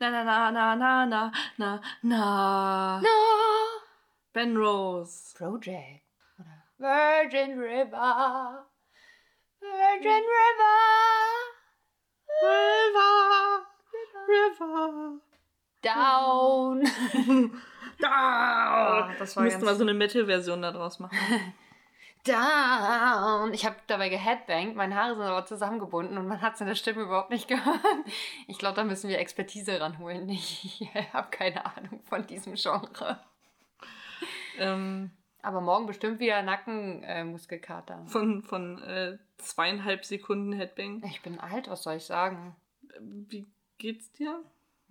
Na, na, na, na, na, na, na, na. No. Ben Rose. Project. Oder Virgin River. Virgin River. River, River. Down. Da! Oh, das wir war müssten mal so eine Metal-Version daraus machen. Down. Ich habe dabei geheadbangt, meine Haare sind aber zusammengebunden und man hat es in der Stimme überhaupt nicht gehört. Ich glaube, da müssen wir Expertise ranholen. Ich habe keine Ahnung von diesem Genre. ähm, Aber morgen bestimmt wieder Nackenmuskelkater. von von äh, zweieinhalb Sekunden Headbang. ich bin alt, was soll ich sagen? Wie geht's dir?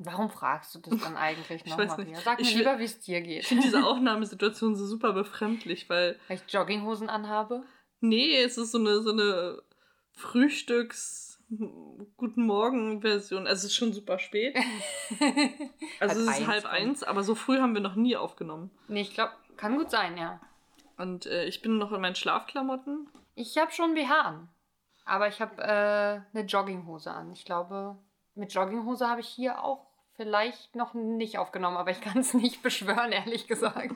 Warum fragst du das dann eigentlich Ich noch, weiß Maria? nicht. Sag mir Ich lieber, wie es dir Ich geht. finde diese Aufnahmesituation so super befremdlich, weil Weil ich Jogginghosen anhabe. nee, es ist so eine so eine Frühstücks Guten Morgen Version. Also es ist schon super spät. Also es ist eins halb eins, aber so früh haben wir noch nie aufgenommen. Nee, ich glaube, kann gut sein, ja. Und äh, ich bin noch in meinen Schlafklamotten. Ich habe schon BH an. Aber ich habe äh, eine Jogginghose an. Ich glaube, mit Jogginghose habe ich hier auch vielleicht noch nicht aufgenommen, aber ich kann es nicht beschwören, ehrlich gesagt.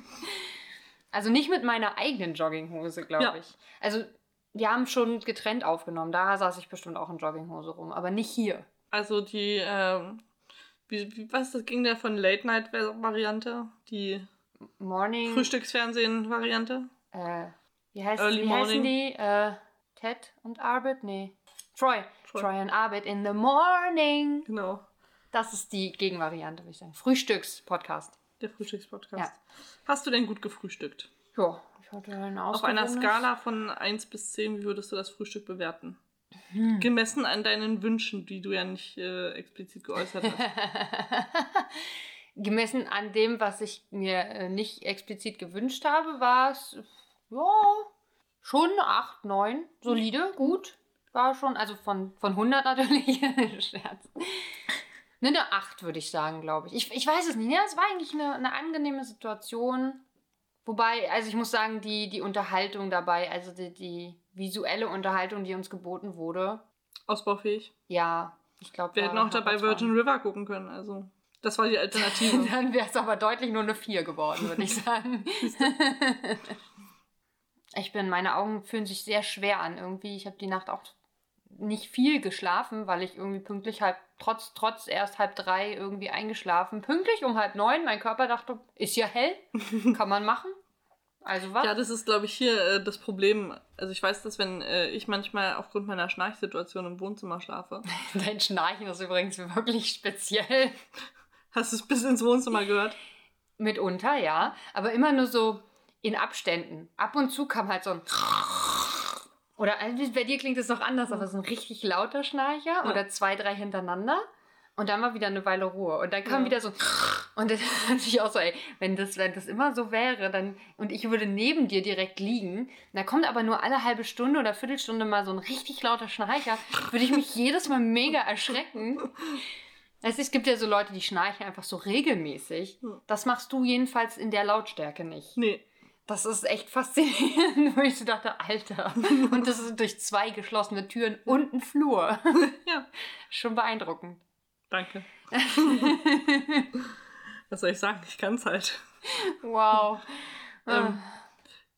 Also nicht mit meiner eigenen Jogginghose, glaube Ja. ich. Also wir haben schon getrennt aufgenommen. Da saß ich bestimmt auch in Jogginghose rum, aber nicht hier. Also die, ähm, wie, wie, was, das ging der von Late-Night-Variante? Die Morning. Frühstücksfernsehen-Variante? Äh, wie, heißt, Early wie heißen die? Äh, Ted und Arbit? Nee. Troy. Troy. Troy und Arbit in the morning. Genau, Das ist die Gegenvariante, würde ich sagen. Frühstückspodcast. der Frühstückspodcast. Ja. Hast du denn gut gefrühstückt? Ja, ich hatte ein Auf einer Skala von 1 bis 10, wie würdest du das Frühstück bewerten? Hm. Gemessen an deinen Wünschen, die du ja nicht äh, explizit geäußert hast. Gemessen an dem, was ich mir äh, nicht explizit gewünscht habe, war es, ja, schon eine 8, 9. Solide, gut. War schon, also von, von 100 natürlich. Scherz. Ne, eine 8 würde ich sagen, glaube ich. ich. Ich weiß es nicht. Ja, es war eigentlich eine, eine angenehme Situation. Wobei, also ich muss sagen, die, die Unterhaltung dabei, also die, die visuelle Unterhaltung, die uns geboten wurde, Ausbaufähig. ja, ich glaube. Wir hätten auch dabei Virgin River gucken können, also das war die Alternative. Dann wäre es aber deutlich nur eine 4 geworden, würde ich sagen. ich bin, meine Augen fühlen sich sehr schwer an irgendwie. Ich habe die Nacht auch nicht viel geschlafen, weil ich irgendwie pünktlich halb, trotz, trotz erst halb drei irgendwie eingeschlafen. Pünktlich um halb neun. Mein Körper dachte, ist ja hell, kann man machen. Also was? Ja, das ist, glaube ich, hier äh, das Problem. Also ich weiß, dass wenn äh, ich manchmal aufgrund meiner Schnarchsituation im Wohnzimmer schlafe, Dein Schnarchen ist übrigens wirklich speziell. hast du es bis ins Wohnzimmer gehört? Mitunter, ja. Aber immer nur so in Abständen. Ab und zu kam halt so ein. Oder also bei dir klingt es noch anders, aber so ein richtig lauter Schnarcher oder zwei, drei hintereinander. Und dann mal wieder eine Weile Ruhe. Und dann kam Ja. wieder so. Und das dachte ich auch so, ey, wenn das, wenn das immer so wäre, dann. Und ich würde neben dir direkt liegen, da kommt aber nur alle halbe Stunde oder Viertelstunde mal so ein richtig lauter Schnarcher, würde ich mich jedes Mal mega erschrecken. Also es gibt ja so Leute, die schnarchen einfach so regelmäßig. Das machst du jedenfalls in der Lautstärke nicht. Nee. Das ist echt faszinierend, wo ich so dachte, Alter. Und das ist durch zwei geschlossene Türen und ein Flur. Ja, Schon beeindruckend. danke. Was soll ich sagen? Ich kann's halt. Wow. Ähm,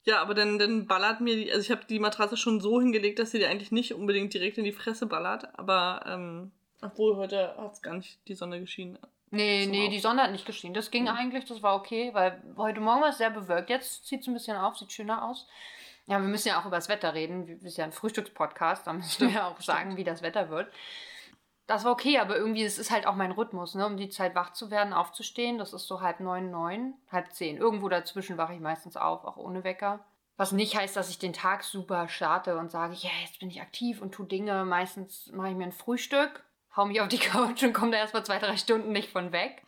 ja, aber dann, dann ballert mir die, also ich habe die Matratze schon so hingelegt, dass sie dir eigentlich nicht unbedingt direkt in die Fresse ballert, aber ähm, obwohl heute hat's gar nicht die Sonne geschienen. Nee, Zum nee, Auf- die Sonne hat nicht geschienen. Das ging eigentlich, das war okay, weil heute Morgen war es sehr bewölkt. Jetzt zieht es ein bisschen auf, sieht schöner aus. Ja, wir müssen ja auch über das Wetter reden. Wir sind ja ein Frühstückspodcast, da müssen wir ja auch sagen, wie das Wetter wird. Das war okay, aber irgendwie, es ist halt auch mein Rhythmus, ne? um die Zeit wach zu werden, aufzustehen. Das ist so halb neun, neun, halb zehn. Irgendwo dazwischen wache ich meistens auf, auch ohne Wecker. Was nicht heißt, dass ich den Tag super starte und sage, ja, jetzt bin ich aktiv und tu Dinge. Meistens mache ich mir ein Frühstück, hau mich auf die Couch und komme da erstmal zwei, drei Stunden nicht von weg.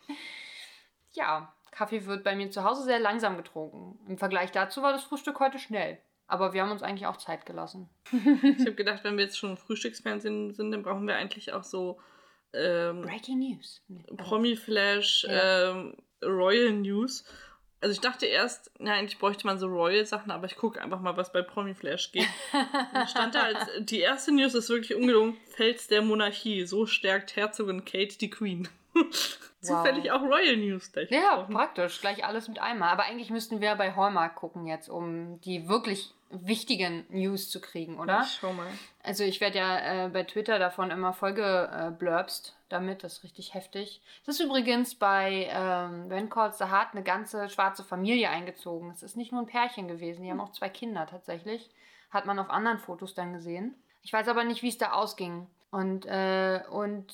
Ja, Kaffee wird bei mir zu Hause sehr langsam getrunken. Im Vergleich dazu war das Frühstück heute schnell. Aber wir haben uns eigentlich auch Zeit gelassen. Ich habe gedacht, wenn wir jetzt schon Frühstücksfernsehen sind, dann brauchen wir eigentlich auch so ähm, Breaking News. Promi-Flash, Ja. ähm, Royal News. Also ich dachte erst, na, eigentlich bräuchte man so Royal-Sachen, aber ich gucke einfach mal, was bei Promiflash geht. da stand da als, die erste News ist wirklich ungelungen, Fels der Monarchie, so stärkt Herzogin Kate die Queen. Zufällig auch Royal News gleich. Ja, praktisch, gleich alles mit einmal. Aber eigentlich müssten wir bei Hallmark gucken jetzt, um die wirklich wichtigen News zu kriegen, oder? Ich schau mal. Also ich werde ja äh, bei Twitter davon immer Folge äh, damit, das ist richtig heftig. Es ist übrigens bei ähm, When Calls the Heart eine ganze schwarze Familie eingezogen. Es ist nicht nur ein Pärchen gewesen, die haben auch zwei Kinder tatsächlich. Hat man auf anderen Fotos dann gesehen. Ich weiß aber nicht, wie es da ausging. Und, äh, und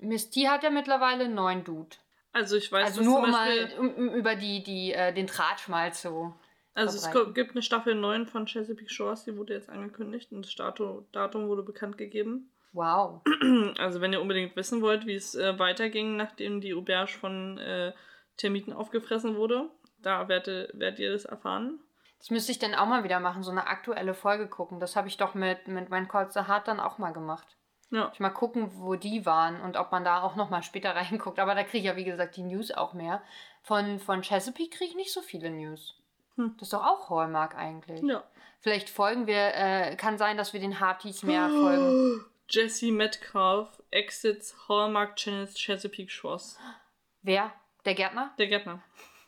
Miss T hat ja mittlerweile einen neuen Dude. Also ich weiß, Also nur um mal um über die, die, äh, den Tratsch mal zu Also es gibt eine Staffel 9 von Chesapeake Shores, die wurde jetzt angekündigt und das Datum, wurde bekannt gegeben. Wow. Also wenn ihr unbedingt wissen wollt, wie es äh, weiterging, nachdem die Auberge von äh, Termiten aufgefressen wurde, da werdet, werdet ihr das erfahren. Das müsste ich dann auch mal wieder machen, so eine aktuelle Folge gucken. Das habe ich doch mit, mit When Calls the Heart dann auch mal gemacht. Ja. Ich mal gucken, wo die waren und ob man da auch noch mal später reinguckt. Aber da kriege ich ja, wie gesagt, die News auch mehr. Von, von Chesapeake kriege ich nicht so viele News. Hm. Das ist doch auch Hallmark eigentlich. Ja. Vielleicht folgen wir, äh, kann sein, dass wir den Harties mehr folgen. Jesse Metcalf exits Hallmark Channels Chesapeake Shores. Wer? Der Gärtner? Der Gärtner.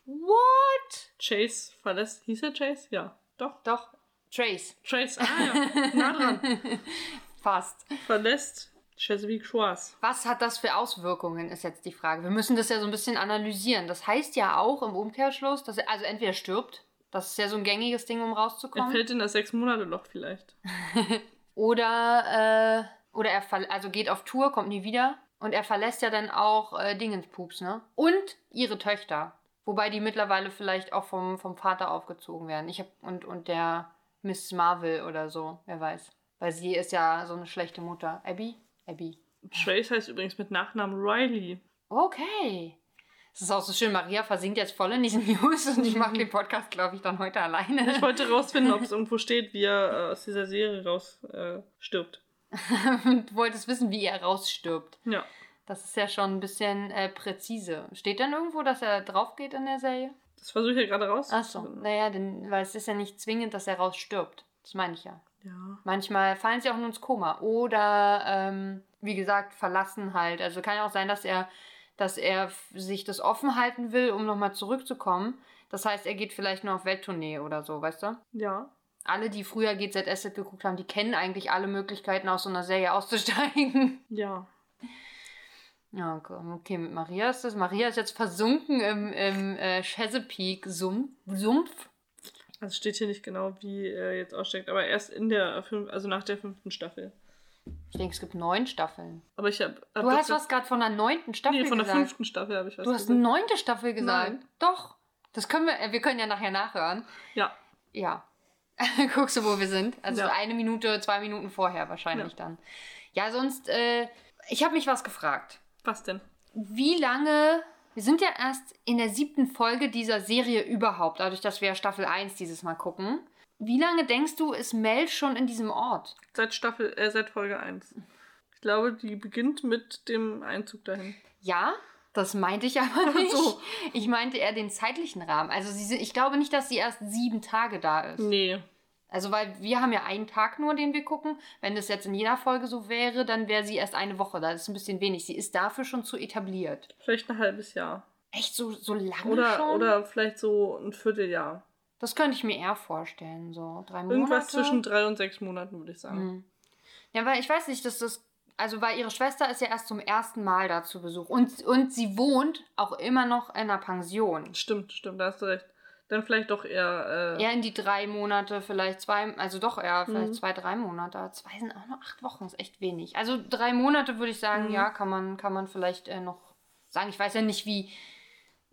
What? Chase verlässt. Hieß er Chase? Ja. Doch. Doch. Trace. Trace. Ah ja. nah dran. Fast. Verlässt Chesapeake Shores. Was hat das für Auswirkungen, ist jetzt die Frage. Wir müssen das ja so ein bisschen analysieren. Das heißt ja auch im Umkehrschluss, dass er also entweder stirbt, das ist ja so ein gängiges Ding, um Er rauszukommen. fällt in das Sechs-Monate-Loch vielleicht. Oder, äh, oder er verl- also geht auf Tour, kommt nie wieder. Und er verlässt ja dann auch äh, Dingenspups, ne? Und ihre Töchter. Wobei die mittlerweile vielleicht auch vom, vom Vater aufgezogen werden. Ich hab, und, und der Miss Marvel oder so, wer weiß. Weil sie ist ja so eine schlechte Mutter. Abby? Abby. Trace heißt übrigens mit Nachnamen Riley. Okay. Es ist auch so schön, Maria versinkt jetzt voll in diesen News und ich mache den Podcast, glaube ich, dann heute alleine. Ich wollte rausfinden, ob es irgendwo steht, wie er äh, aus dieser Serie raus äh, stirbt. du wolltest wissen, wie er rausstirbt. Ja. Das ist ja schon ein bisschen äh, präzise. Steht dann irgendwo, dass er drauf geht in der Serie? Das versuche ich ja gerade raus. Achso, naja, denn, weil es ist ja nicht zwingend, dass er rausstirbt. Das meine ich ja. Ja. Manchmal fallen sie auch nur ins Koma. Oder, ähm, wie gesagt, verlassen halt. Also kann ja auch sein, dass er, dass er sich das offen halten will, um nochmal zurückzukommen. Das heißt, er geht vielleicht nur auf Welttournee oder so, weißt du? Ja. Alle, die früher GZSZ geguckt haben, die kennen eigentlich alle Möglichkeiten, aus so einer Serie auszusteigen. Ja. Ja, okay, okay, mit Maria ist das. Maria ist jetzt versunken im, im äh, Chesapeake-Sumpf. Sumpf? Also steht hier nicht genau, wie er jetzt aussteckt, aber erst in der fünf, also nach der fünften Staffel. Ich denke, es gibt neun Staffeln. Aber ich habe. Du hast was gerade von der neunten Staffel Nee, von der gesagt. fünften Staffel habe ich was Du hast gesagt. neunte Staffel gesagt. Nein. Doch. Das können wir, äh, wir können ja nachher nachhören. Ja. Ja. Guckst du, wo wir sind? Also Ja. eine Minute, zwei Minuten vorher wahrscheinlich Ja. dann. Ja, sonst, äh, ich habe mich was gefragt. Was denn? Wie lange. Wir sind ja erst in der siebten Folge dieser Serie überhaupt, dadurch, dass wir Staffel 1 dieses Mal gucken. Wie lange denkst du, ist Mel schon in diesem Ort? Seit Staffel, äh, seit Folge 1. Ich glaube, die beginnt mit dem Einzug dahin. Ja, das meinte ich aber nicht. so. Ich meinte eher den zeitlichen Rahmen. Also sie, ich glaube nicht, dass sie erst sieben Tage da ist. Nee. Also weil wir haben ja einen Tag nur, den wir gucken. Wenn das jetzt in jeder Folge so wäre, dann wäre sie erst eine Woche da. Das ist ein bisschen wenig. Sie ist dafür schon zu etabliert. Vielleicht ein halbes Jahr. Echt so, so lange Oder, schon? oder vielleicht so ein Vierteljahr. Das könnte ich mir eher vorstellen. So drei Monate. Irgendwas zwischen drei und sechs Monaten, würde ich sagen. Mhm. Ja, weil ich weiß nicht, dass das. Also, weil ihre Schwester ist ja erst zum ersten Mal da zu Besuch. Und, und sie wohnt auch immer noch in einer Pension. Stimmt, stimmt, da hast du recht. Dann vielleicht doch eher. Äh, Eher in die drei Monate, vielleicht zwei, also doch eher vielleicht Mhm. zwei, drei Monate. Zwei sind auch nur acht Wochen, ist echt wenig. Also drei Monate würde ich sagen, Mhm. ja, kann man, kann man vielleicht äh, noch sagen. Ich weiß ja nicht, wie,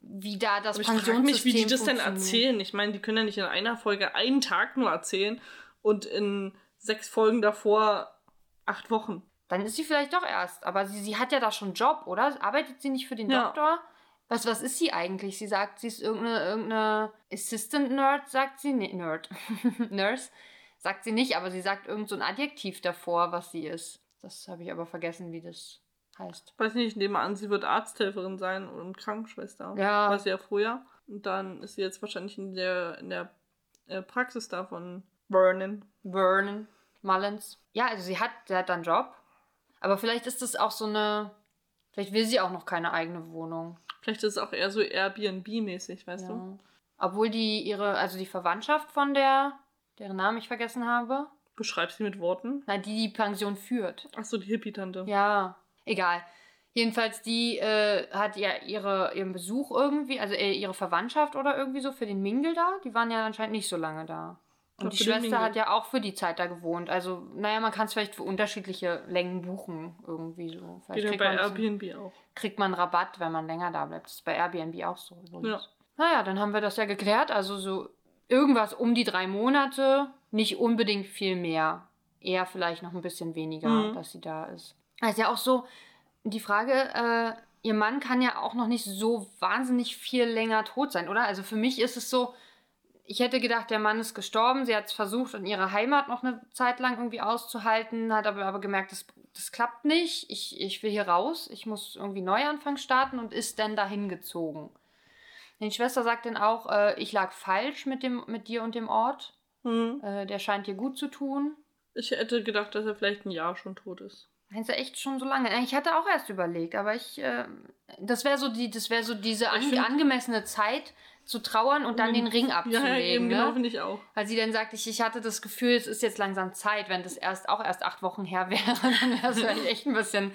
wie da das Aber ich frage mich, wie die das denn erzählen. Ich meine, die können ja nicht in einer Folge einen Tag nur erzählen und in sechs Folgen davor acht Wochen. Dann ist sie vielleicht doch erst. Aber sie, sie hat ja da schon Job, oder? Arbeitet sie nicht für den Ja. Doktor? Was, was ist sie eigentlich? Sie sagt, sie ist irgendeine, irgendeine Assistant Nerd, sagt sie. Nee, Nerd. Nurse. Sagt sie nicht, aber sie sagt irgend so ein Adjektiv davor, was sie ist. Das habe ich aber vergessen, wie das heißt. Weiß nicht, ich nehme an, sie wird Arzthelferin sein und Krankenschwester. Ja. War sie ja früher. Und dann ist sie jetzt wahrscheinlich in der, in der äh, Praxis da von Vernon. Vernon Mullins. Ja, also sie hat, sie hat einen Job. Aber vielleicht ist das auch so eine. Vielleicht will sie auch noch keine eigene Wohnung. Vielleicht ist es auch eher so Airbnb-mäßig, weißt Ja. du? Obwohl die ihre, also die Verwandtschaft von der, deren Namen ich vergessen habe, Beschreib sie mit Worten. na, die die Pension führt. Achso, die Hippie-Tante. Ja, egal. Jedenfalls, die äh, hat ja ihre, ihren Besuch irgendwie, also äh, ihre Verwandtschaft oder irgendwie so für den Mingle da. Die waren ja anscheinend nicht so lange da. Und die Schwester hat ja auch für die Zeit da gewohnt. Also, naja, man kann es vielleicht für unterschiedliche Längen buchen, irgendwie so. Vielleicht kriegt bei Airbnb auch. kriegt man Rabatt, wenn man länger da bleibt. Das ist bei Airbnb auch so. übrigens. Ja. Naja, dann haben wir das ja geklärt. Also so irgendwas um die drei Monate, nicht unbedingt viel mehr. Eher vielleicht noch ein bisschen weniger, Mhm. dass sie da ist. Also ja auch so die Frage, äh, ihr Mann kann ja auch noch nicht so wahnsinnig viel länger tot sein, oder? Also für mich ist es so, ich hätte gedacht, der Mann ist gestorben. Sie hat es versucht, in ihrer Heimat noch eine Zeit lang irgendwie auszuhalten, hat aber, aber gemerkt, das, das klappt nicht. Ich, ich will hier raus. Ich muss irgendwie Neuanfang starten und ist dann dahin gezogen. Die Schwester sagt dann auch, äh, ich lag falsch mit, dem, mit dir und dem Ort. Hm. Äh, der scheint dir gut zu tun. Ich hätte gedacht, dass er vielleicht ein Jahr schon tot ist. Meinst du echt schon so lange? Ich hatte auch erst überlegt, aber ich, äh, das wäre so die, das wäre so diese an, angemessene Zeit zu trauern und dann den Ring abzulegen. Ja, eben, ne? genau, finde ich auch. Weil sie dann sagt, ich, ich hatte das Gefühl, es ist jetzt langsam Zeit, wenn das erst auch erst acht Wochen her wäre, dann wäre es vielleicht echt ein bisschen,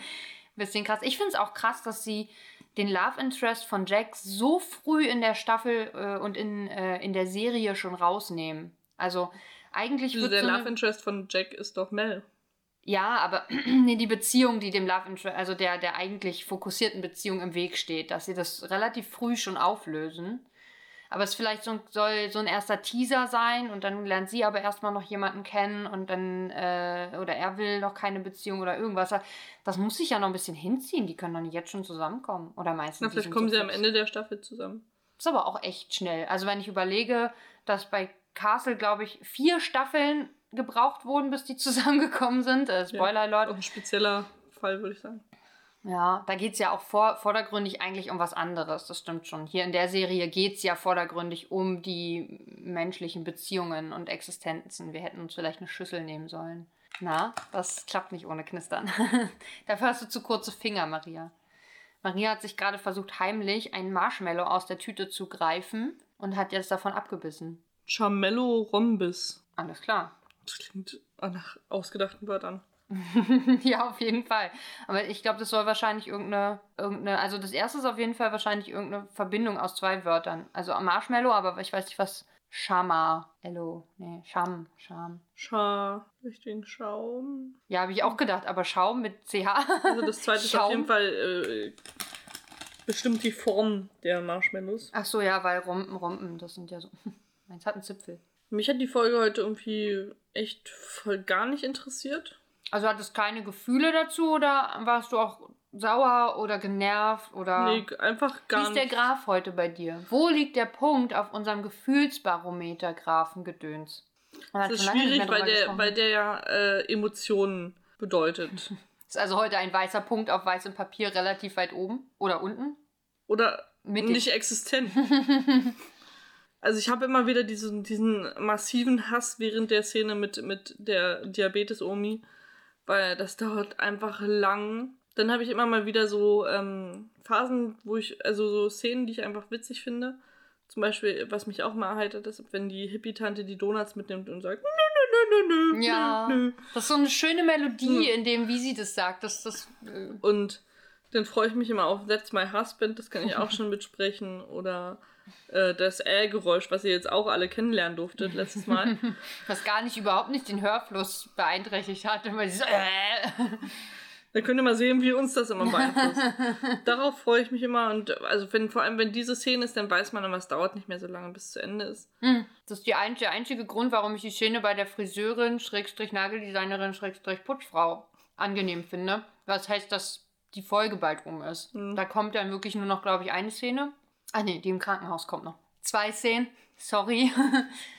bisschen krass. Ich finde es auch krass, dass sie den Love Interest von Jack so früh in der Staffel äh, und in, äh, in der Serie schon rausnehmen. Also eigentlich Also der so Love Interest von Jack ist doch Mel. Ja, aber nee, die Beziehung, die dem Love Interest, also der, der eigentlich fokussierten Beziehung im Weg steht, dass sie das relativ früh schon auflösen. Aber es vielleicht so ein, soll so ein erster Teaser sein und dann lernt sie aber erstmal noch jemanden kennen und dann, äh, oder er will noch keine Beziehung oder irgendwas. Das muss sich ja noch ein bisschen hinziehen. Die können doch nicht jetzt schon zusammenkommen. Oder meistens. Na, vielleicht kommen sie am Ende der Staffel zusammen. Das ist aber auch echt schnell. Also wenn ich überlege, dass bei Castle, glaube ich, vier Staffeln gebraucht wurden, bis die zusammengekommen sind. Äh, Spoiler Alert. Auch ein spezieller Fall, würde ich sagen. Ja, da geht es ja auch vor, vordergründig eigentlich um was anderes. Das stimmt schon. Hier in der Serie geht es ja vordergründig um die menschlichen Beziehungen und Existenzen. Wir hätten uns vielleicht eine Schüssel nehmen sollen. Na, das klappt nicht ohne Knistern. Dafür hast du zu kurze Finger, Maria. Maria hat sich gerade versucht, heimlich einen Marshmallow aus der Tüte zu greifen und hat jetzt davon abgebissen. Chamello Rhombus. Alles klar. Das klingt nach ausgedachten Wörtern. ja, auf jeden Fall. Aber ich glaube, das soll wahrscheinlich irgendeine, irgendeine, also das erste ist auf jeden Fall wahrscheinlich irgendeine Verbindung aus zwei Wörtern. Also Marshmallow, aber ich weiß nicht, was Shama, Ello, nee, Sham, Sham. Scha, richtigen Schaum. Ja, habe ich auch gedacht, aber Schaum mit CH. Also das zweite ist auf Schaum. jeden Fall äh, bestimmt die Form der Marshmallows. Ach so, ja, weil Rompen, Rompen, das sind ja so. Meins hat einen Zipfel. Mich hat die Folge heute irgendwie echt voll gar nicht interessiert. Also hattest keine Gefühle dazu oder warst du auch sauer oder genervt oder. Nee, einfach Wie gar ist der nicht. Graph heute bei dir? Wo liegt der Punkt auf unserem Gefühlsbarometer hat Das ist nicht schwierig, weil der, gesprochen. weil der ja äh, Emotionen bedeutet. Ist also heute ein weißer Punkt auf weißem Papier relativ weit oben oder unten? Oder Mittig. nicht existent. Also ich habe immer wieder diesen, diesen massiven Hass während der Szene mit, mit der Diabetes-Omi, weil das dauert einfach lang. Dann habe ich immer mal wieder so ähm, Phasen, wo ich, also so Szenen, die ich einfach witzig finde. Zum Beispiel, was mich auch mal erheitert, ist, wenn die Hippie-Tante die Donuts mitnimmt und sagt, nö, nö, nö, nö, nö, Ja, nö. das ist so eine schöne Melodie, Hm. in dem, wie sie das sagt. Das, das, äh, Und dann freue ich mich immer auf That's My Husband, das kann ich auch schon mitsprechen. Oder äh, das Äh-Geräusch, was ihr jetzt auch alle kennenlernen durftet letztes Mal. was gar nicht überhaupt nicht den Hörfluss beeinträchtigt hat. Weil sie so, äh. Dann könnt ihr mal sehen, wie uns das immer beeinflusst. Darauf freue ich mich immer. Und also wenn, vor allem, wenn diese Szene ist, dann weiß man immer, es dauert nicht mehr so lange, bis es zu Ende ist. Hm, Das ist die ein, der einzige Grund, warum ich die Szene bei der Friseurin, Schrägstrich Nageldesignerin, Schrägstrich Putzfrau angenehm finde. Was heißt, dass die Folge bald um ist. Hm. Da kommt dann wirklich nur noch, glaube ich, eine Szene. Ah nee, die im Krankenhaus kommt noch. Zwei Szenen, sorry.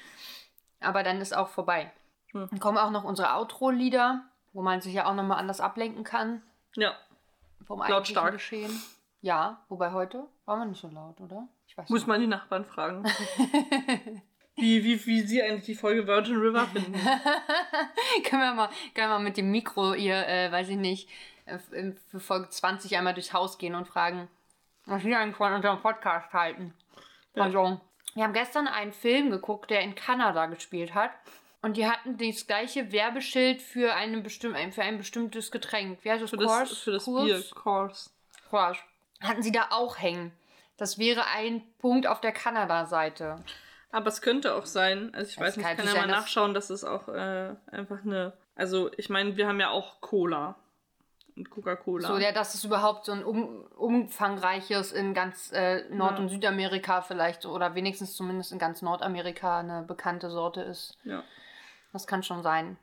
Aber dann ist auch vorbei. Hm. Dann kommen auch noch unsere Outro-Lieder, wo man sich ja auch nochmal anders ablenken kann Ja. vom Lautstark. Geschehen. Ja, wobei heute war man nicht so laut, oder? Ich weiß Muss nicht. man die Nachbarn fragen. wie, wie, wie sie eigentlich die Folge Virgin River finden. können, wir mal, können wir mal mit dem Mikro ihr, äh, weiß ich nicht, äh, für Folge 20 einmal durchs Haus gehen und fragen, was wir eigentlich von unserem Podcast halten. Ja. Also, wir haben gestern einen Film geguckt, der in Kanada gespielt hat. Und die hatten das gleiche Werbeschild für, eine bestimm für ein bestimmtes Getränk. Wie heißt das? Für das, für das Bier, Course. Course. Hatten sie da auch hängen. Das wäre ein Punkt auf der Kanada-Seite. Aber es könnte auch sein, also ich es weiß nicht, ich kann ja mal nachschauen, dass es auch äh, einfach eine. Also ich meine, wir haben ja auch Cola und Coca-Cola. So, ja, dass es überhaupt so ein um, umfangreiches in ganz äh, Nord- ja. und Südamerika vielleicht oder wenigstens zumindest in ganz Nordamerika eine bekannte Sorte ist. Ja. Das kann schon sein.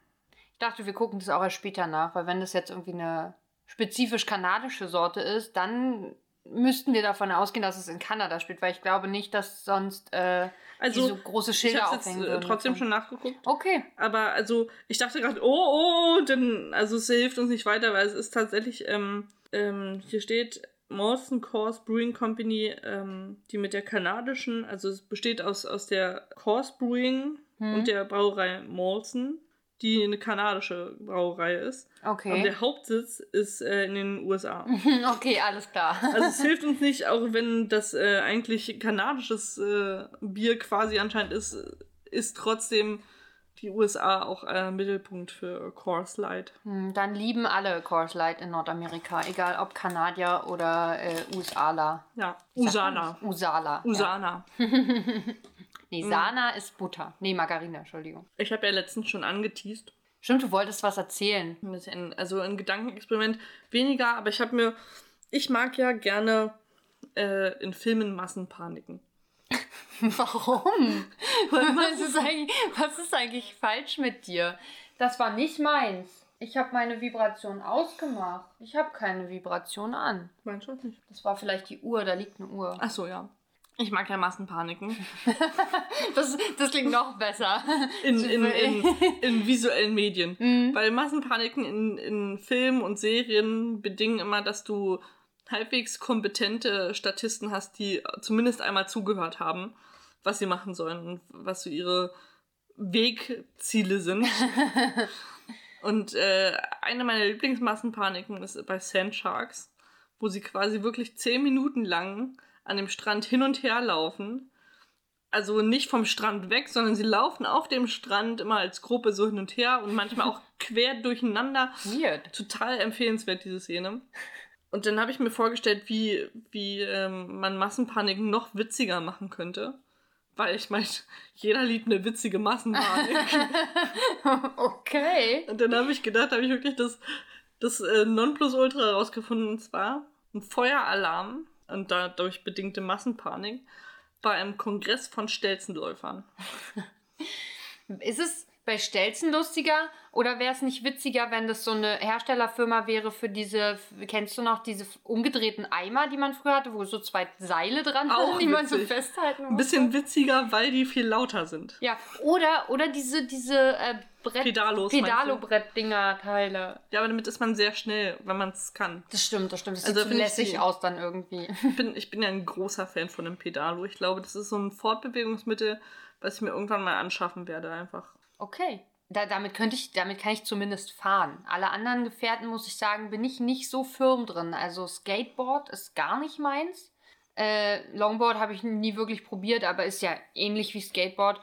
Ich dachte, wir gucken das auch erst später nach, weil wenn das jetzt irgendwie eine spezifisch kanadische Sorte ist, dann müssten wir davon ausgehen, dass es in Kanada spielt, weil ich glaube nicht, dass sonst äh, also, so große Schilder ich aufhängen jetzt, würden. trotzdem schon nachgeguckt. Okay. Aber also ich dachte gerade, oh, oh, denn also es hilft uns nicht weiter, weil es ist tatsächlich, ähm, ähm, hier steht Molson Coors Brewing Company, ähm, die mit der kanadischen, also es besteht aus, aus der Coors Brewing hm. und der Brauerei Molson die eine kanadische Brauerei ist. Okay. Und der Hauptsitz ist äh, in den USA. okay, alles klar. also es hilft uns nicht, auch wenn das äh, eigentlich kanadisches äh, Bier quasi anscheinend ist, ist trotzdem die USA auch äh, Mittelpunkt für Coors Light. Hm, dann lieben alle Coors Light in Nordamerika, egal ob Kanadier oder äh, USAler. Ja, Usana. Usala. Usana. Ja. Nee, mhm. Sana mhm. ist Butter. Nee, Margarine, Entschuldigung. Ich habe ja letztens schon angeteased. Stimmt, du wolltest was erzählen. Also ein Gedankenexperiment weniger, aber ich habe mir. Ich mag ja gerne äh, in Filmen Massenpaniken. Warum? was, ist was ist eigentlich falsch mit dir? Das war nicht meins. Ich habe meine Vibration ausgemacht. Ich habe keine Vibration an. Meinst du nicht? Das war vielleicht die Uhr, da liegt eine Uhr. Ach so, ja. Ich mag ja Massenpaniken. das, das klingt noch besser. In, in, in, in visuellen Medien. Mhm. Weil Massenpaniken in, in Filmen und Serien bedingen immer, dass du halbwegs kompetente Statisten hast, die zumindest einmal zugehört haben, was sie machen sollen und was so ihre Wegziele sind. und äh, eine meiner Lieblingsmassenpaniken ist bei Sand Sharks, wo sie quasi wirklich zehn Minuten lang an dem Strand hin und her laufen. Also nicht vom Strand weg, sondern sie laufen auf dem Strand immer als Gruppe so hin und her und manchmal auch quer durcheinander. Weird. Total empfehlenswert, diese Szene. Und dann habe ich mir vorgestellt, wie, wie ähm, man Massenpaniken noch witziger machen könnte. Weil ich meine, jeder liebt eine witzige Massenpanik. okay. Und dann habe ich gedacht, habe ich wirklich das, das äh, Nonplusultra herausgefunden. Und zwar ein Feueralarm und dadurch bedingte Massenpanik bei einem Kongress von Stelzenläufern. Ist es bei Stelzen lustiger oder wäre es nicht witziger, wenn das so eine Herstellerfirma wäre für diese, kennst du noch diese umgedrehten Eimer, die man früher hatte, wo so zwei Seile dran sind, die witzig. man so festhalten muss? Ein bisschen witziger, weil die viel lauter sind. Ja, oder, oder diese, diese äh, Brett, Pedalos, Pedalo-Brett-Dinger-Teile. Ja, aber damit ist man sehr schnell, wenn man es kann. Das stimmt, das stimmt. Das also sieht so lässig aus dann irgendwie. Ich bin, ich bin ja ein großer Fan von einem Pedalo. Ich glaube, das ist so ein Fortbewegungsmittel, was ich mir irgendwann mal anschaffen werde, einfach. Okay. Da, damit könnte ich, damit kann ich zumindest fahren. Alle anderen Gefährten, muss ich sagen, bin ich nicht so firm drin. Also Skateboard ist gar nicht meins. Äh, Longboard habe ich nie wirklich probiert, aber ist ja ähnlich wie Skateboard.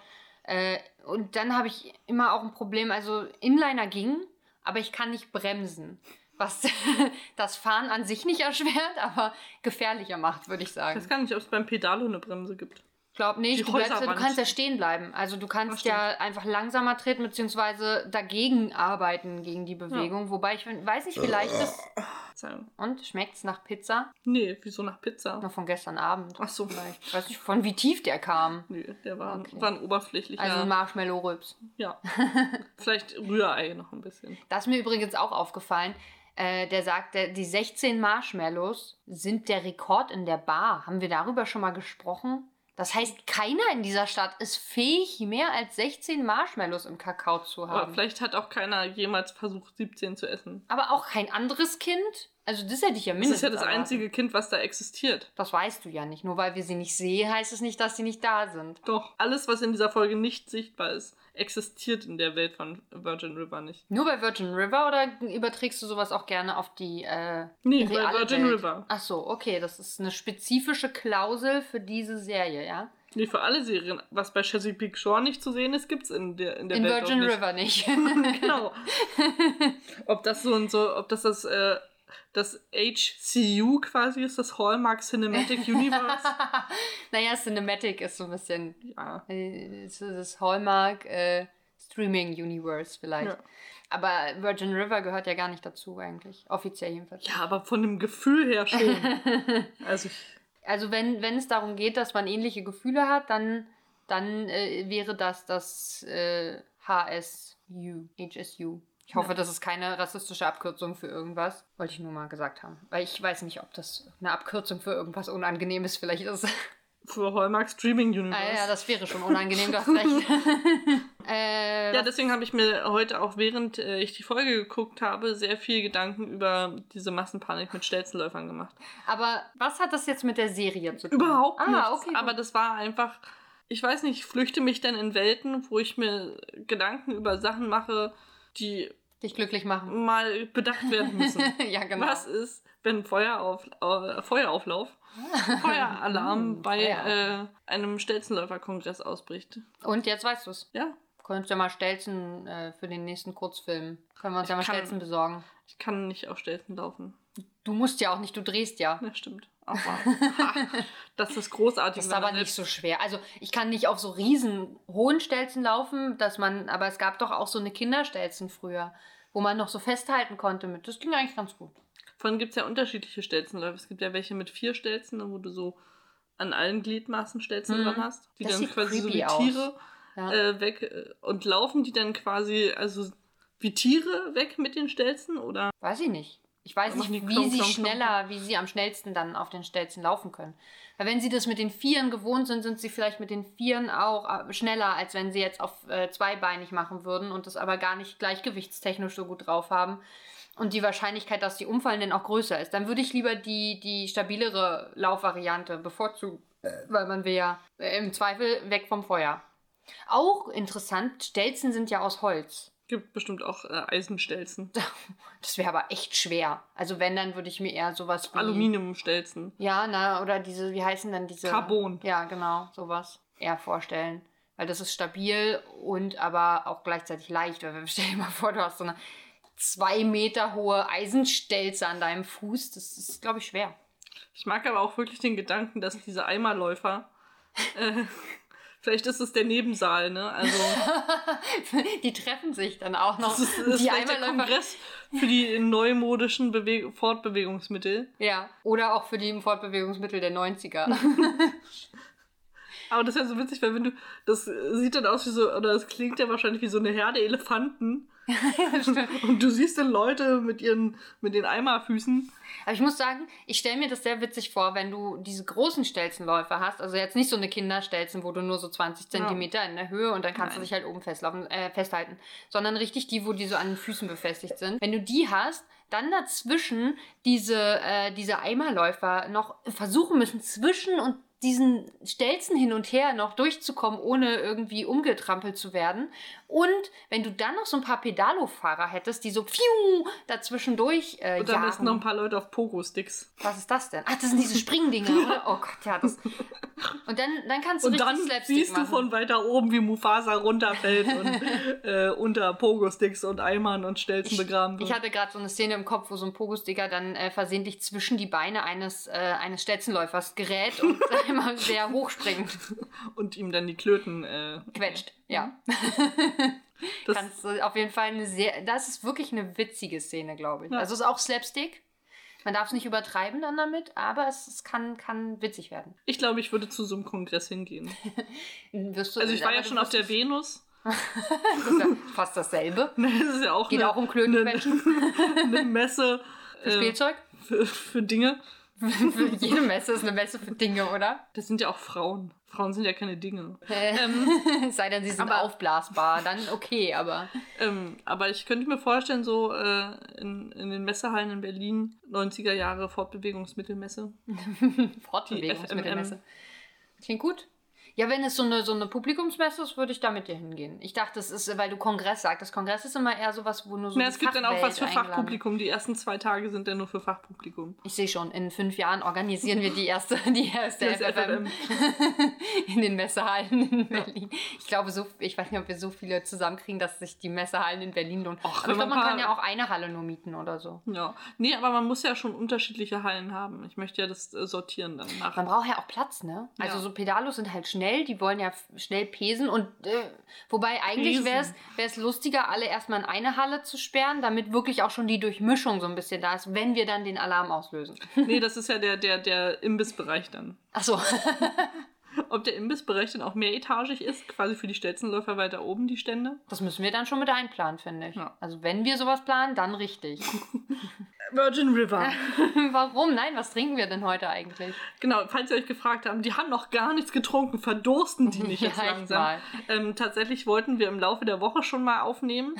Äh, und dann habe ich immer auch ein Problem, also Inliner ging, aber ich kann nicht bremsen. Was das Fahren an sich nicht erschwert, aber gefährlicher macht, würde ich sagen. Ich weiß gar nicht, ob es beim Pedalo eine Bremse gibt. Ich glaube nicht. Du, bleibst, du, kannst ja stehen bleiben. Also du kannst ja einfach langsamer treten, beziehungsweise dagegen arbeiten, gegen die Bewegung. Ja. Wobei ich weiß nicht, vielleicht ist und schmeckt es nach Pizza? Nee, wieso nach Pizza? Noch von gestern Abend. Ach so. Vielleicht. Ich weiß nicht, von wie tief der kam. Nee, der war, okay. war ein oberflächlicher. Also Marshmallow-Rübs. Ja. Vielleicht Rührei noch ein bisschen. Das ist mir übrigens auch aufgefallen. Äh, der sagt, der, die 16 Marshmallows sind der Rekord in der Bar. Haben wir darüber schon mal gesprochen? Das heißt, keiner in dieser Stadt ist fähig, mehr als 16 Marshmallows im Kakao zu haben. Aber vielleicht hat auch keiner jemals versucht, 17 zu essen. Aber auch kein anderes Kind? Also das hätte ich ja Das mindestens ist ja das erwartet. einzige Kind, was da existiert. Das weißt du ja nicht. Nur weil wir sie nicht sehen, heißt es nicht, dass sie nicht da sind. Doch, alles, was in dieser Folge nicht sichtbar ist, existiert in der Welt von Virgin River nicht. Nur bei Virgin River oder überträgst du sowas auch gerne auf die äh, Nee, bei Virgin Welt? River. Ach so, okay, das ist eine spezifische Klausel für diese Serie, ja? Nee, für alle Serien. Was bei Chesapeake Shore nicht zu sehen ist, gibt's in der, in der In Welt Virgin nicht. River nicht. genau. ob das so und so, ob das das, äh, das HCU quasi ist, das Hallmark Cinematic Universe. naja, Cinematic ist so ein bisschen ja. äh, das Hallmark äh, Streaming Universe vielleicht. Ja. Aber Virgin River gehört ja gar nicht dazu eigentlich. Offiziell jedenfalls. ja, aber von dem Gefühl her schon. also Also wenn, wenn es darum geht, dass man ähnliche Gefühle hat, dann, dann äh, wäre das das äh, HSU, HSU. Ich hoffe, das ist keine rassistische Abkürzung für irgendwas. Wollte ich nur mal gesagt haben. Weil ich weiß nicht, ob das eine Abkürzung für irgendwas Unangenehmes vielleicht ist. für Hallmark Streaming Universe. ah, ja, das wäre schon unangenehm, du hast recht. äh, Ja, deswegen habe ich mir heute auch, während äh, ich die Folge geguckt habe, sehr viel Gedanken über diese Massenpanik mit Stelzenläufern gemacht. aber was hat das jetzt mit der Serie zu tun? Überhaupt ah, nichts. Okay, aber das war einfach, ich weiß nicht, ich flüchte mich dann in Welten, wo ich mir Gedanken über Sachen mache, die dich glücklich machen. mal bedacht werden müssen. ja, genau. Was ist, wenn Feuerauf, äh, Feuerauflauf, Feueralarm Mm, bei äh, einem Stelzenläuferkongress ausbricht? Und jetzt weißt du es. Ja, Könntest ja mal Stelzen äh, für den nächsten Kurzfilm. Können wir uns Ich ja mal kann- Stelzen besorgen. ich kann nicht auf Stelzen laufen. Du musst ja auch nicht, du drehst ja. Ja, stimmt. Aber ha, das ist großartig. Das ist aber nicht so schwer. Also ich kann nicht auf so riesen hohen Stelzen laufen, dass man, aber es gab doch auch so eine Kinderstelzen früher, wo man noch so festhalten konnte mit. Das ging eigentlich ganz gut. Allem gibt es ja unterschiedliche Stelzenläufe. Es gibt ja welche mit vier Stelzen, wo du so an allen Gliedmaßen Stelzen Mhm. dran hast, die Das dann quasi so wie. Tiere Ja. äh, weg äh, und laufen die dann quasi also wie Tiere weg mit den Stelzen oder Weiß ich nicht. Ich weiß nicht, wie klonk, sie klonk. schneller, wie sie am schnellsten dann auf den Stelzen laufen können. Weil wenn sie das mit den Vieren gewohnt sind, sind sie vielleicht mit den Vieren auch äh, schneller, als wenn sie jetzt auf äh, zweibeinig machen würden und das aber gar nicht gleichgewichtstechnisch so gut drauf haben. Und die Wahrscheinlichkeit, dass sie umfallen, dann auch größer ist. Dann würde ich lieber die, die stabilere Laufvariante bevorzugen, äh, weil man will ja äh, im Zweifel weg vom Feuer. Auch interessant, Stelzen sind ja aus Holz. Gibt bestimmt auch äh, Eisenstelzen, Das wäre aber echt schwer. Also wenn, dann würde ich mir eher sowas wie... Aluminiumstelzen. Ja, na, oder diese, wie heißen dann diese... Carbon. Ja, genau, sowas. Eher vorstellen. Weil das ist stabil und aber auch gleichzeitig leicht. Weil stell dir mal vor, du hast so eine zwei Meter hohe Eisenstelze an deinem Fuß. Das ist, glaube ich, schwer. Ich mag aber auch wirklich den Gedanken, dass diese Eimerläufer äh, vielleicht ist es der Nebensaal, ne? Also Die treffen sich dann auch noch. das ist, das die vielleicht der. Kongress für die neumodischen Bewe Fortbewegungsmittel. Ja, oder auch für die Fortbewegungsmittel der 90er. Aber das ist ja so witzig, weil wenn du, das sieht dann aus wie so, oder es klingt ja wahrscheinlich wie so eine Herde Elefanten. Und du siehst dann Leute mit ihren, mit den Eimerfüßen. Aber ich muss sagen, ich stelle mir das sehr witzig vor, wenn du diese großen Stelzenläufe hast. Also jetzt nicht so eine Kinderstelzen, wo du nur so 20 Ja. Zentimeter in der Höhe und dann kannst Nein. du dich halt oben festlaufen, äh, festhalten. Sondern richtig die, wo die so an den Füßen befestigt sind. Wenn du die hast, dann dazwischen diese, äh, diese Eimerläufer noch versuchen müssen, zwischen und diesen Stelzen hin und her noch durchzukommen, ohne irgendwie umgetrampelt zu werden. Und wenn du dann noch so ein paar Pedalo-Fahrer hättest, die so pfiuh dazwischendurch äh, Und am besten noch ein jagen. paar Leute auf Pogo-Sticks. Was ist das denn? Ach, das sind diese Springdinger, oder? Oh Gott, ja, das. Und dann, dann kannst du Und richtig dann siehst du machen. von weiter oben, wie Mufasa runterfällt und äh, unter Pogo-Sticks und Eimern und Stelzen begraben wird. Ich hatte gerade so eine Szene im Kopf, wo so ein Pogosticker dann äh, versehentlich zwischen die Beine eines, äh, eines Stelzenläufers gerät und immer sehr hochspringt. und ihm dann die Klöten. Äh, Quetscht, ja. das, Kannst du auf jeden Fall eine sehr. Das ist wirklich eine witzige Szene, glaube ich. Ja. Also es ist auch Slapstick. Man darf es nicht übertreiben dann damit, aber es, es kann, kann witzig werden. ich glaube, ich würde zu so einem Kongress hingehen. Also ich war ja schon auf der Venus. Das ist ja fast dasselbe. Das ist ja auch Geht eine, auch um Klötenquetschen. eine, eine Messe Für äh, Spielzeug? für, für Dinge. Jede Messe ist eine Messe für Dinge, oder? Das sind ja auch Frauen. Frauen sind ja keine Dinge. Ähm, sei denn, sie sind aber- aufblasbar, dann okay, aber Ähm, aber ich könnte mir vorstellen, so äh, in, in den Messehallen in Berlin, 90er Jahre Fortbewegungsmittelmesse. Fortbewegungsmittelmesse. Klingt gut. Ja, wenn es so eine, so eine Publikumsmesse ist, würde ich da mit dir hingehen. Ich dachte, es ist, weil du Kongress sagtest. Kongress ist immer eher sowas, wo nur so Na, es gibt dann auch was für eingeladen Fachpublikum. Die ersten zwei Tage sind dann nur für Fachpublikum. Ich sehe schon, in fünf Jahren organisieren wir die erste, die erste Das FFM in den Messehallen in Berlin. Ich glaube, so, ich weiß nicht, ob wir so viele zusammenkriegen, dass sich die Messehallen in Berlin lohnen. Och, Aber ich glaube, man kann ja auch eine Halle nur mieten oder so. Ja. Nee, aber man muss ja schon unterschiedliche Hallen haben. Ich möchte ja das äh, sortieren dann nach. Man braucht ja auch Platz, ne? Also Ja. so Pedalos sind halt schnell, die wollen ja schnell pesen und äh, wobei eigentlich wäre es lustiger, alle erstmal in eine Halle zu sperren, damit wirklich auch schon die Durchmischung so ein bisschen da ist, wenn wir dann den Alarm auslösen. Nee, das ist ja der, der, der Imbissbereich dann. Achso. Ob der Imbissbereich dann auch mehretagig ist, quasi für die Stelzenläufer weiter oben die Stände. Das müssen wir dann schon mit einplanen, finde ich. Ja. Also wenn wir sowas planen, dann richtig. Virgin River. Warum? Nein, was trinken wir denn heute eigentlich? Genau, falls ihr euch gefragt habt, die haben noch gar nichts getrunken, verdursten die nicht Ja, jetzt langsam. Ähm, tatsächlich wollten wir im Laufe der Woche schon mal aufnehmen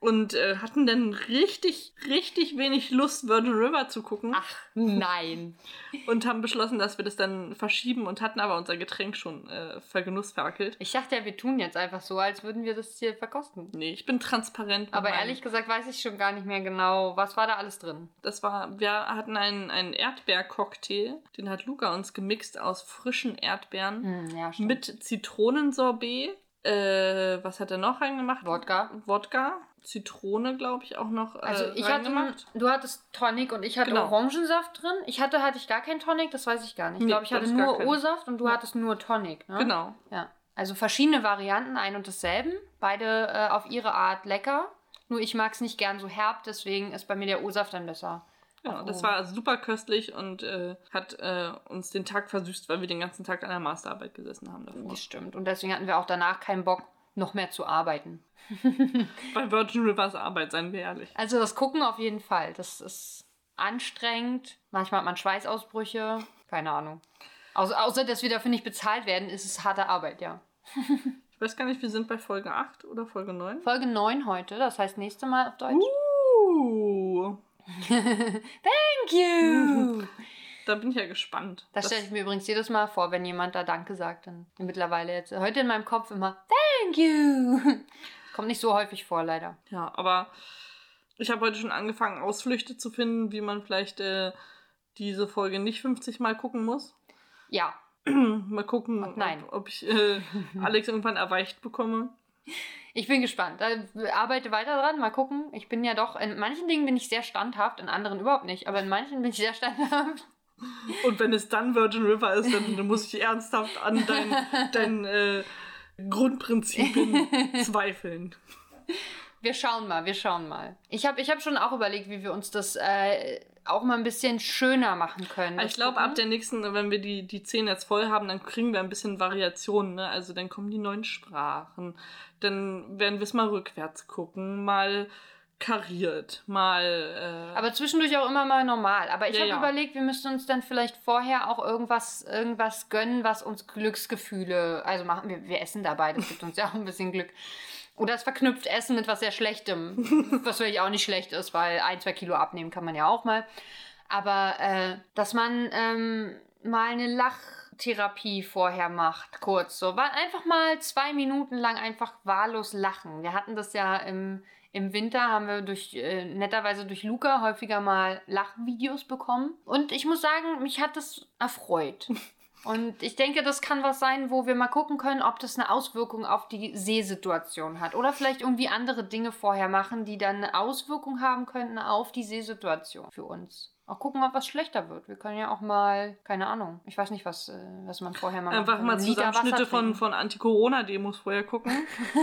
und äh, hatten dann richtig, richtig wenig Lust, Virgin River zu gucken Ach, nein. und haben beschlossen, dass wir das dann verschieben und hatten aber unser Getränk schon äh, vergenussferkelt. Ich dachte ja, wir tun jetzt einfach so, als würden wir das hier verkosten. Nee, ich bin transparent. Aber meinem- ehrlich gesagt weiß ich schon gar nicht mehr genau, was war da alles drin. Das war, wir hatten einen, einen Erdbeercocktail, den hat Luca uns gemixt aus frischen Erdbeeren Hm, ja, mit Zitronensorbet. Äh, was hat er noch reingemacht? Wodka. Wodka. Zitrone, glaube ich, auch noch. Äh, Also ich hatte, du hattest Tonic und ich hatte Genau. Orangensaft drin. Ich hatte, hatte ich gar keinen Tonic, das weiß ich gar nicht. Ich glaube, ich hatte nur. O-Saft und du Ja. hattest nur Tonic. Ne? Genau. Ja. Also verschiedene Varianten, ein und dasselben. Beide äh, auf ihre Art lecker. Nur ich mag es nicht gern so herb, deswegen ist bei mir der O-Saft dann besser. Genau, Oh. das war super köstlich und äh, hat äh, uns den Tag versüßt, weil wir den ganzen Tag an der Masterarbeit gesessen haben davor. Das stimmt. Und deswegen hatten wir auch danach keinen Bock, noch mehr zu arbeiten. Bei Virgin Rivers Arbeit, seien wir ehrlich. Also das Gucken auf jeden Fall. Das ist anstrengend. Manchmal hat man Schweißausbrüche. Keine Ahnung. Außer, außer dass wir dafür nicht bezahlt werden, ist es harte Arbeit, ja. Ich weiß gar nicht, wir sind bei Folge 8 oder Folge 9. Folge 9 heute, das heißt nächste Mal auf Deutsch. Uh, Thank you! Da bin ich ja gespannt. Das stelle ich mir übrigens jedes Mal vor, wenn jemand da Danke sagt. Dann mittlerweile jetzt heute in meinem Kopf immer Thank you! Kommt nicht so häufig vor, leider. Ja, aber ich habe heute schon angefangen, Ausflüchte zu finden, wie man vielleicht äh, diese Folge nicht 50 Mal gucken muss. Ja, Mal gucken, ob, ob ich äh, Alex irgendwann erweicht bekomme. ich bin gespannt. Da arbeite weiter dran, mal gucken. Ich bin ja doch, in manchen Dingen bin ich sehr standhaft, in anderen überhaupt nicht. Aber in manchen bin ich sehr standhaft. Und wenn es dann Virgin River ist, dann, dann muss ich ernsthaft an dein, dein äh, Grundprinzipien zweifeln. Wir schauen mal, wir schauen mal. Ich habe ich hab schon auch überlegt, wie wir uns das äh, auch mal ein bisschen schöner machen können. Ich glaube, ab der nächsten, wenn wir die, die 10 jetzt voll haben, dann kriegen wir ein bisschen Variationen. Ne? Also dann kommen die neuen Sprachen. Dann werden wir es mal rückwärts gucken, mal kariert, mal. Äh, Aber zwischendurch auch immer mal normal. Aber ich Ja, habe ja. überlegt, wir müssten uns dann vielleicht vorher auch irgendwas, irgendwas gönnen, was uns Glücksgefühle, also machen wir, wir essen dabei, das gibt uns ja auch ein bisschen Glück. Oder es verknüpft Essen mit was sehr Schlechtem, was wirklich auch nicht schlecht ist, weil ein, zwei Kilo abnehmen kann man ja auch mal. Aber äh, dass man ähm, mal eine Lachtherapie vorher macht, kurz so, einfach mal zwei Minuten lang einfach wahllos lachen. Wir hatten das ja im, im Winter, haben wir durch äh, netterweise durch Luca häufiger mal Lachvideos bekommen. Und ich muss sagen, mich hat das erfreut. Und ich denke, das kann was sein, wo wir mal gucken können, ob das eine Auswirkung auf die Seesituation hat. Oder vielleicht irgendwie andere Dinge vorher machen, die dann eine Auswirkung haben könnten auf die Seesituation für uns. Auch gucken, ob was schlechter wird. Wir können ja auch mal, keine Ahnung, ich weiß nicht, was, äh, was man vorher mal Einfach mal Zusammenschnitte von, von Anti-Corona-Demos vorher gucken.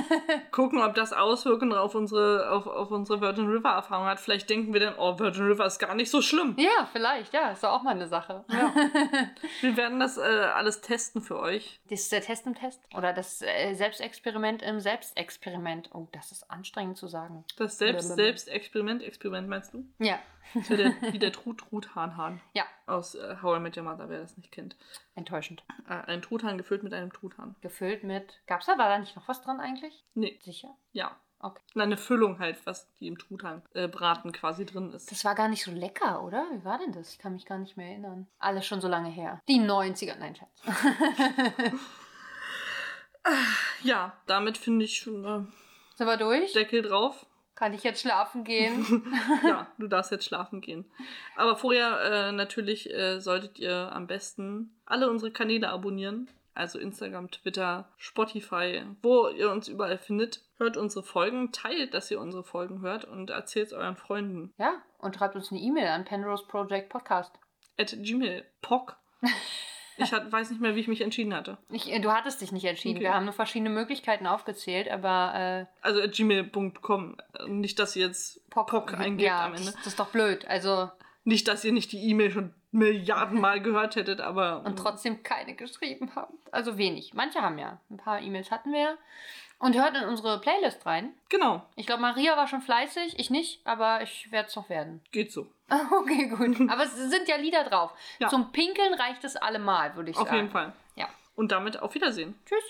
gucken, ob das Auswirkungen auf unsere, auf, auf unsere Virgin River-Erfahrung hat. Vielleicht denken wir dann, oh, Virgin River ist gar nicht so schlimm. Ja, vielleicht, ja, ist doch auch mal eine Sache. Wir werden das äh, alles testen für euch. Das ist der Test im Test. Oder das äh, Selbstexperiment im Selbstexperiment. Oh, das ist anstrengend zu sagen. Das Selbst. Selbstexperiment, Experiment meinst du? Ja. Wäre der, wie der Trud Truthahnhahn. Ja. Aus äh, How I Met Your Mother, wer das nicht kennt. Enttäuschend. Äh, ein Truthahn gefüllt mit einem Truthahn. Gefüllt mit. Gab's da, war da nicht noch was dran eigentlich? Nee, Sicher? ja. Okay. Na, Eine Füllung halt, was die im Truthahn äh, braten quasi drin ist. Das war gar nicht so lecker, oder? Wie war denn das? Ich kann mich gar nicht mehr erinnern. Alles schon so lange her. Die 90er, nein, Schatz. Ja, damit finde ich schon äh, Sind wir durch? Deckel drauf. Kann ich jetzt schlafen gehen? ja, du darfst jetzt schlafen gehen. Aber vorher äh, natürlich äh, solltet ihr am besten alle unsere Kanäle abonnieren. Also Instagram, Twitter, Spotify, wo ihr uns überall findet. Hört unsere Folgen, teilt, dass ihr unsere Folgen hört und erzählt es euren Freunden. ja, und schreibt uns eine E-Mail an Penrose Project Podcast. At Gmail. Pock. Ich hat, weiß nicht mehr, wie ich mich entschieden hatte. Ich, äh, du hattest dich nicht entschieden. Okay. Wir haben nur verschiedene Möglichkeiten aufgezählt, aber äh, Also at gmail.com. Nicht, dass ihr jetzt Pock, Pock eingebt ja, am Ende. Das, das ist doch blöd. Also, Nicht, dass ihr nicht die E-Mail schon Milliardenmal gehört hättet, aber. und trotzdem keine geschrieben habt. Also wenig. Manche haben ja. Ein paar E-Mails hatten wir. Und hört in unsere Playlist rein. Genau, Ich glaube, Maria war schon fleißig. Ich nicht, aber ich werde es noch werden. geht so. Okay, gut. Aber es sind ja Lieder drauf. Ja. Zum Pinkeln reicht es allemal, würde ich Auf sagen. jeden Fall. Ja. Und damit auf Wiedersehen. Tschüss.